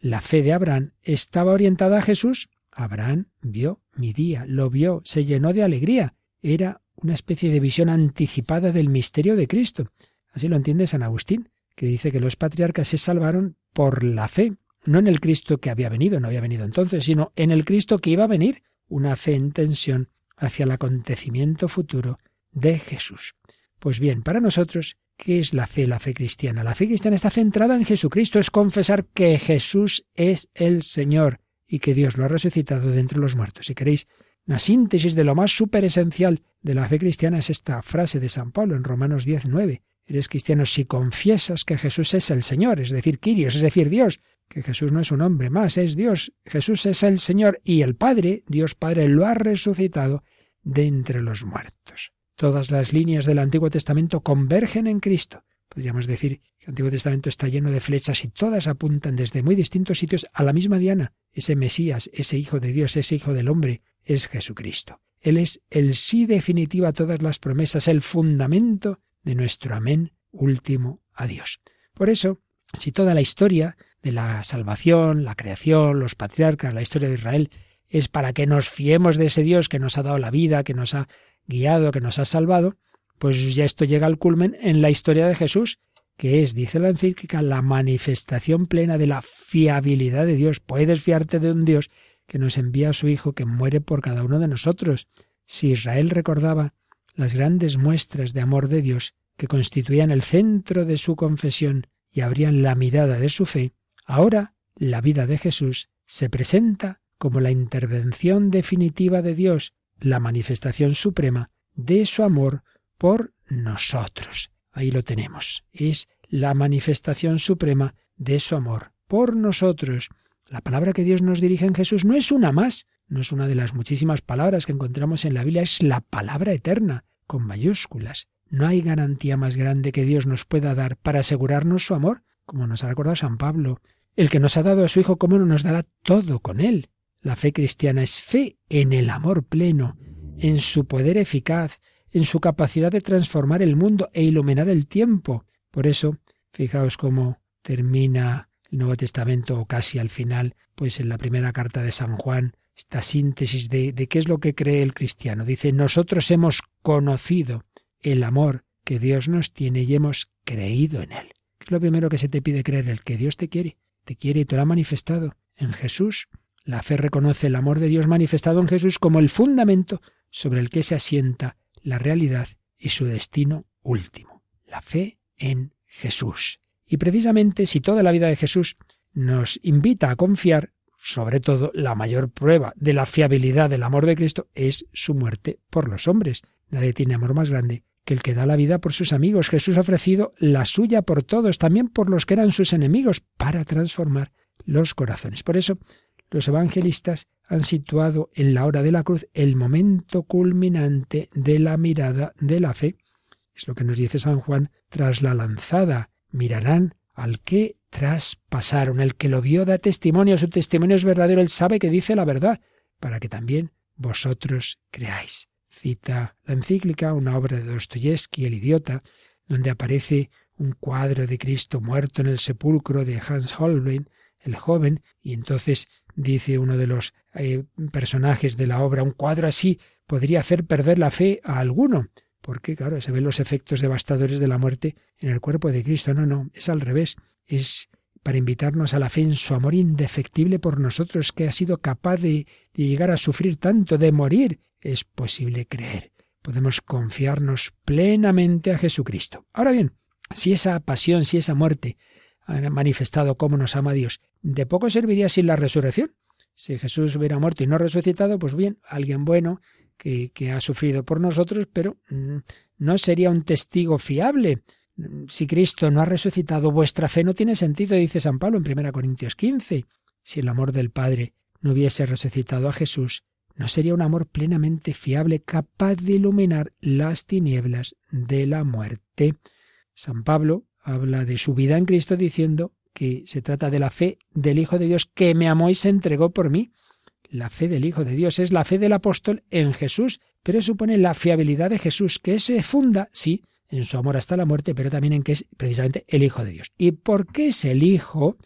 La fe de Abraham estaba orientada a Jesús. Abraham vio mi día, lo vio, se llenó de alegría. Era una especie de visión anticipada del misterio de Cristo. Así lo entiende San Agustín, que dice que los patriarcas se salvaron por la fe, no en el Cristo que había venido, no había venido entonces, sino en el Cristo que iba a venir, una fe en tensión hacia el acontecimiento futuro de Jesús. Pues bien, para nosotros ¿Qué es la fe, la fe cristiana? La fe cristiana está centrada en Jesucristo, es confesar que Jesús es el Señor y que Dios lo ha resucitado de entre los muertos. Si queréis una síntesis de lo más súper esencial de la fe cristiana es esta frase de San Pablo en Romanos 10.9. Eres cristiano si confiesas que Jesús es el Señor, es decir, Quirios, es decir, Dios, que Jesús no es un hombre más, es Dios. Jesús es el Señor y el Padre, Dios Padre, lo ha resucitado de entre los muertos. Todas las líneas del Antiguo Testamento convergen en Cristo. Podríamos decir que el Antiguo Testamento está lleno de flechas y todas apuntan desde muy distintos sitios a la misma diana. Ese Mesías, ese Hijo de Dios, ese Hijo del Hombre, es Jesucristo. Él es el sí definitivo a todas las promesas, el fundamento de nuestro amén último a Dios. Por eso, si toda la historia de la salvación, la creación, los patriarcas, la historia de Israel, es para que nos fiemos de ese Dios que nos ha dado la vida, que nos ha guiado, que nos ha salvado, pues ya esto llega al culmen en la historia de Jesús, que es, dice la encíclica, la manifestación plena de la fiabilidad de Dios. Puedes fiarte de un Dios que nos envía a su Hijo que muere por cada uno de nosotros. Si Israel recordaba las grandes muestras de amor de Dios que constituían el centro de su confesión y abrían la mirada de su fe, ahora la vida de Jesús se presenta como la intervención definitiva de Dios, la manifestación suprema de su amor por nosotros. Ahí lo tenemos. Es la manifestación suprema de su amor por nosotros. La palabra que Dios nos dirige en Jesús no es una más, no es una de las muchísimas palabras que encontramos en la Biblia, es la palabra eterna, con mayúsculas. No hay garantía más grande que Dios nos pueda dar para asegurarnos su amor, como nos ha recordado San Pablo. El que nos ha dado a su Hijo, ¿cómo no nos dará todo con él? La fe cristiana es fe en el amor pleno, en su poder eficaz, en su capacidad de transformar el mundo e iluminar el tiempo. Por eso, fijaos cómo termina el Nuevo Testamento o casi al final, pues en la primera carta de San Juan, esta síntesis de, de qué es lo que cree el cristiano. Dice, nosotros hemos conocido el amor que Dios nos tiene y hemos creído en Él. ¿Qué es lo primero que se te pide creer? El que Dios te quiere, te quiere y te lo ha manifestado en Jesús. La fe reconoce el amor de Dios manifestado en Jesús como el fundamento sobre el que se asienta la realidad y su destino último. La fe en Jesús. Y precisamente si toda la vida de Jesús nos invita a confiar, sobre todo la mayor prueba de la fiabilidad del amor de Cristo es su muerte por los hombres. Nadie tiene amor más grande que el que da la vida por sus amigos. Jesús ha ofrecido la suya por todos, también por los que eran sus enemigos, para transformar los corazones. Por eso, los evangelistas han situado en la hora de la cruz el momento culminante de la mirada de la fe. Es lo que nos dice San Juan, tras la lanzada mirarán al que traspasaron. El que lo vio da testimonio, su testimonio es verdadero, él sabe que dice la verdad, para que también vosotros creáis cita la encíclica, una obra de Dostoyevsky, El idiota, donde aparece un cuadro de Cristo muerto en el sepulcro de Hans Holbein, el joven, y entonces dice uno de los eh, personajes de la obra, un cuadro así podría hacer perder la fe a alguno, porque claro, se ven los efectos devastadores de la muerte en el cuerpo de Cristo. No, no, es al revés, es para invitarnos a la fe en su amor indefectible por nosotros, que ha sido capaz de, llegar a sufrir tanto, de morir es posible creer. Podemos confiarnos plenamente a Jesucristo. Ahora bien, si esa pasión, si esa muerte manifestado cómo nos ama Dios, de poco serviría sin la resurrección. Si Jesús hubiera muerto y no resucitado, pues bien, alguien bueno que, ha sufrido por nosotros, pero mm, no sería un testigo fiable. Si Cristo no ha resucitado, vuestra fe no tiene sentido, dice San Pablo en 1 Corintios 15. Si el amor del Padre no hubiese resucitado a Jesús, no sería un amor plenamente fiable, capaz de iluminar las tinieblas de la muerte. San Pablo habla de su vida en Cristo diciendo que se trata de la fe del Hijo de Dios que me amó y se entregó por mí. La fe del Hijo de Dios es la fe del apóstol en Jesús, pero supone la fiabilidad de Jesús, que se funda, sí, en su amor hasta la muerte, pero también en que es precisamente el Hijo de Dios. ¿Y por qué es el Hijo?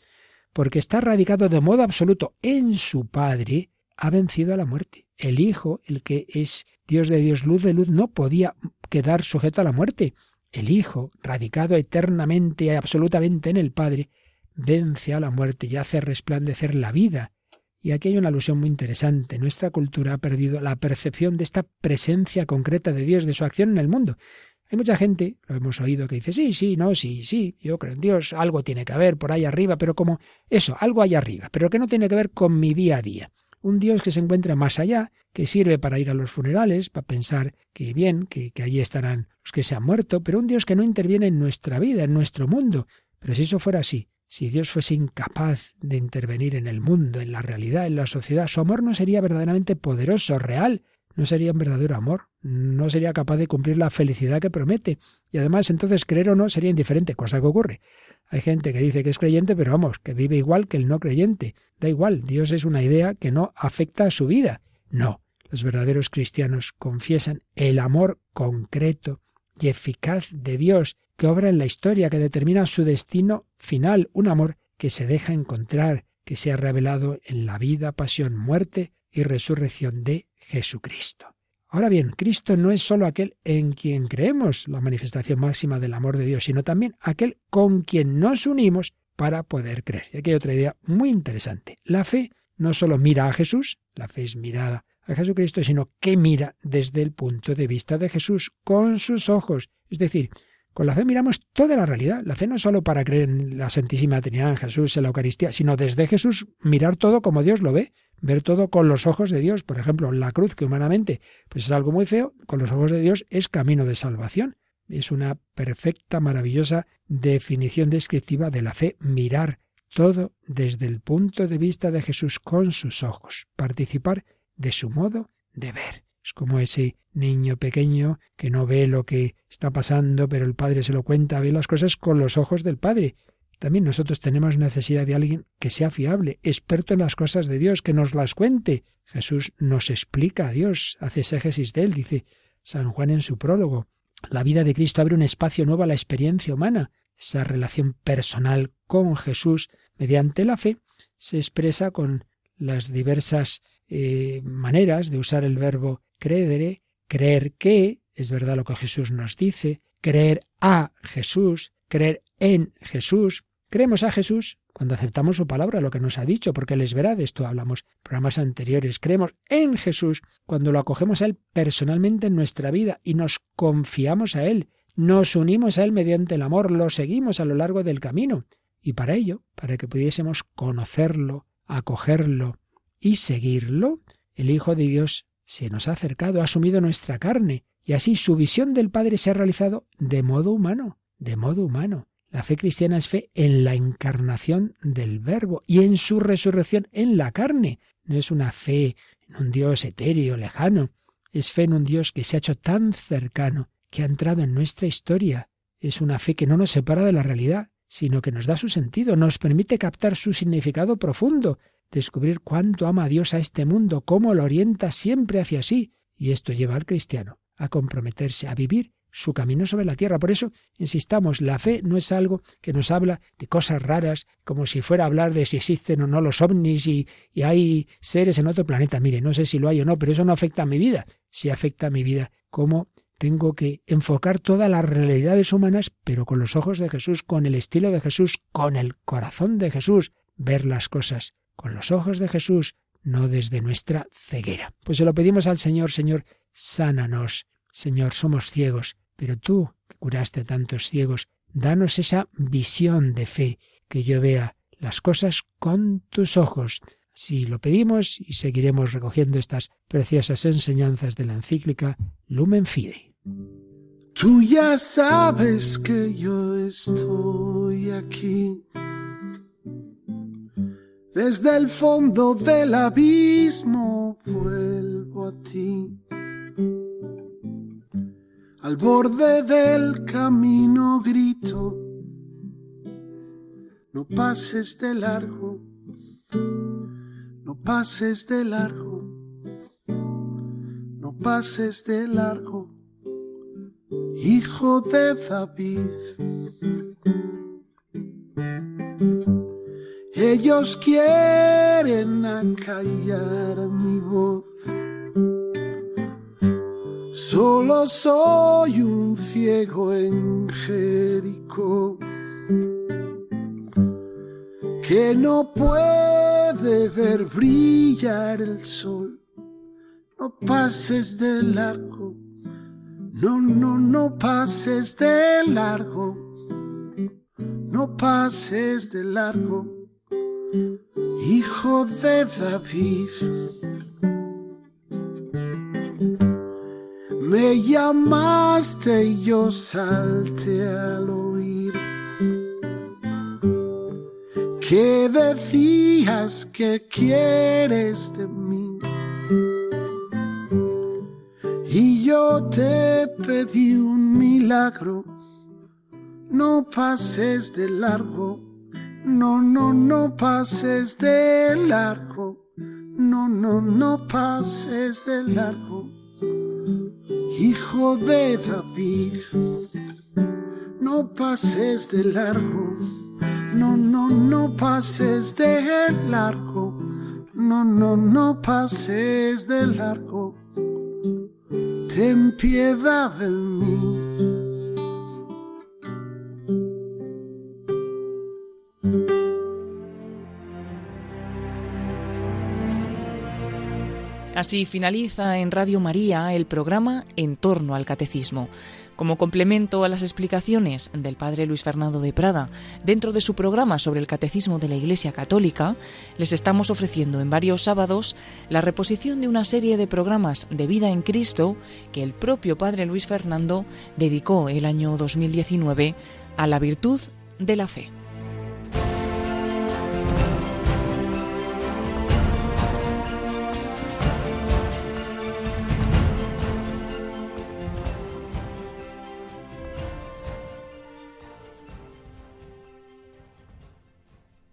Porque está radicado de modo absoluto en su Padre, ha vencido a la muerte. El Hijo, el que es Dios de Dios, luz de luz, no podía quedar sujeto a la muerte. El Hijo, radicado eternamente y absolutamente en el Padre, vence a la muerte y hace resplandecer la vida. Y aquí hay una alusión muy interesante. Nuestra cultura ha perdido la percepción de esta presencia concreta de Dios, de su acción en el mundo. Hay mucha gente, lo hemos oído, que dice, sí, sí, no, sí, sí, yo creo en Dios, algo tiene que haber por ahí arriba, pero como eso, algo hay arriba, pero que no tiene que ver con mi día a día un Dios que se encuentra más allá, que sirve para ir a los funerales, para pensar que bien, que, allí estarán los que se han muerto, pero un Dios que no interviene en nuestra vida, en nuestro mundo. Pero si eso fuera así, si Dios fuese incapaz de intervenir en el mundo, en la realidad, en la sociedad, su amor no sería verdaderamente poderoso, real, no sería un verdadero amor, no sería capaz de cumplir la felicidad que promete. Y además entonces creer o no sería indiferente, cosa que ocurre. Hay gente que dice que es creyente, pero vamos, que vive igual que el no creyente. Da igual, Dios es una idea que no afecta a su vida. No, los verdaderos cristianos confiesan el amor concreto y eficaz de Dios que obra en la historia, que determina su destino final, un amor que se deja encontrar, que se ha revelado en la vida, pasión, muerte y resurrección de Jesucristo. Ahora bien, Cristo no es sólo aquel en quien creemos, la manifestación máxima del amor de Dios, sino también aquel con quien nos unimos para poder creer. Y aquí hay otra idea muy interesante. La fe no sólo mira a Jesús, la fe es mirada a Jesucristo, sino que mira desde el punto de vista de Jesús, con sus ojos, es decir, Con la fe miramos toda la realidad. La fe no es solo para creer en la Santísima Trinidad, en Jesús, en la Eucaristía, sino desde Jesús mirar todo como Dios lo ve, ver todo con los ojos de Dios. Por ejemplo, la cruz, que humanamente pues es algo muy feo, con los ojos de Dios es camino de salvación. Es una perfecta, maravillosa definición descriptiva de la fe, mirar todo desde el punto de vista de Jesús con sus ojos, participar de su modo de ver. Es como ese niño pequeño que no ve lo que está pasando, pero el padre se lo cuenta, ve las cosas con los ojos del padre. También nosotros tenemos necesidad de alguien que sea fiable, experto en las cosas de Dios, que nos las cuente. Jesús nos explica a Dios, hace exégesis de él, dice San Juan en su prólogo. La vida de Cristo abre un espacio nuevo a la experiencia humana. Esa relación personal con Jesús mediante la fe se expresa con las diversas eh, maneras de usar el verbo credere, creer que, es verdad lo que Jesús nos dice, creer a Jesús, creer en Jesús. Creemos a Jesús cuando aceptamos su palabra, lo que nos ha dicho, porque Él es verdad, de esto hablamos en programas anteriores. Creemos en Jesús cuando lo acogemos a Él personalmente en nuestra vida y nos confiamos a Él, nos unimos a Él mediante el amor, lo seguimos a lo largo del camino. Y para ello, para que pudiésemos conocerlo, acogerlo y seguirlo, el Hijo de Dios se nos ha acercado, ha asumido nuestra carne, y así su visión del Padre se ha realizado de modo humano, de modo humano. La fe cristiana es fe en la encarnación del Verbo y en su resurrección en la carne. No es una fe en un Dios etéreo, lejano. Es fe en un Dios que se ha hecho tan cercano, que ha entrado en nuestra historia. Es una fe que no nos separa de la realidad, sino que nos da su sentido, nos permite captar su significado profundo, descubrir cuánto ama Dios a este mundo, cómo lo orienta siempre hacia sí. Y esto lleva al cristiano a comprometerse, a vivir su camino sobre la tierra. Por eso, insistamos, la fe no es algo que nos habla de cosas raras, como si fuera a hablar de si existen o no los ovnis y, hay seres en otro planeta. Mire, no sé si lo hay o no, pero eso no afecta a mi vida. Sí afecta a mi vida, como tengo que enfocar todas las realidades humanas, pero con los ojos de Jesús, con el estilo de Jesús, con el corazón de Jesús, ver las cosas con los ojos de Jesús, no desde nuestra ceguera. Pues se lo pedimos al Señor, Señor, sánanos. Señor, somos ciegos, pero tú, que curaste a tantos ciegos, danos esa visión de fe, que yo vea las cosas con tus ojos. Si lo pedimos y seguiremos recogiendo estas preciosas enseñanzas de la encíclica Lumen Fide. Tú ya sabes que yo estoy aquí desde el fondo del abismo vuelvo a ti. Al borde del camino grito, no pases de largo, no pases de largo, no pases de largo, hijo de David. Ellos quieren acallar mi voz. Solo soy un ciego en Jericó que no puede ver brillar el sol. No pases de largo, no, no, no pases de largo, no pases de largo hijo de David. Me llamaste y yo salte al oír que decías que quieres de mí. Y yo te pedí un milagro, no pases de largo no, no, no pases de largo. No, no, no pases de largo. Hijo de David, no pases de largo. No, no, no pases de largo. No, no, no pases de largo. Ten piedad de mí. Así finaliza en Radio María el programa En torno al Catecismo. Como complemento a las explicaciones del padre Luis Fernando de Prada dentro de su programa sobre el Catecismo de la Iglesia Católica, les estamos ofreciendo en varios sábados la reposición de una serie de programas de vida en Cristo que el propio padre Luis Fernando dedicó el año 2019 a la virtud de la fe.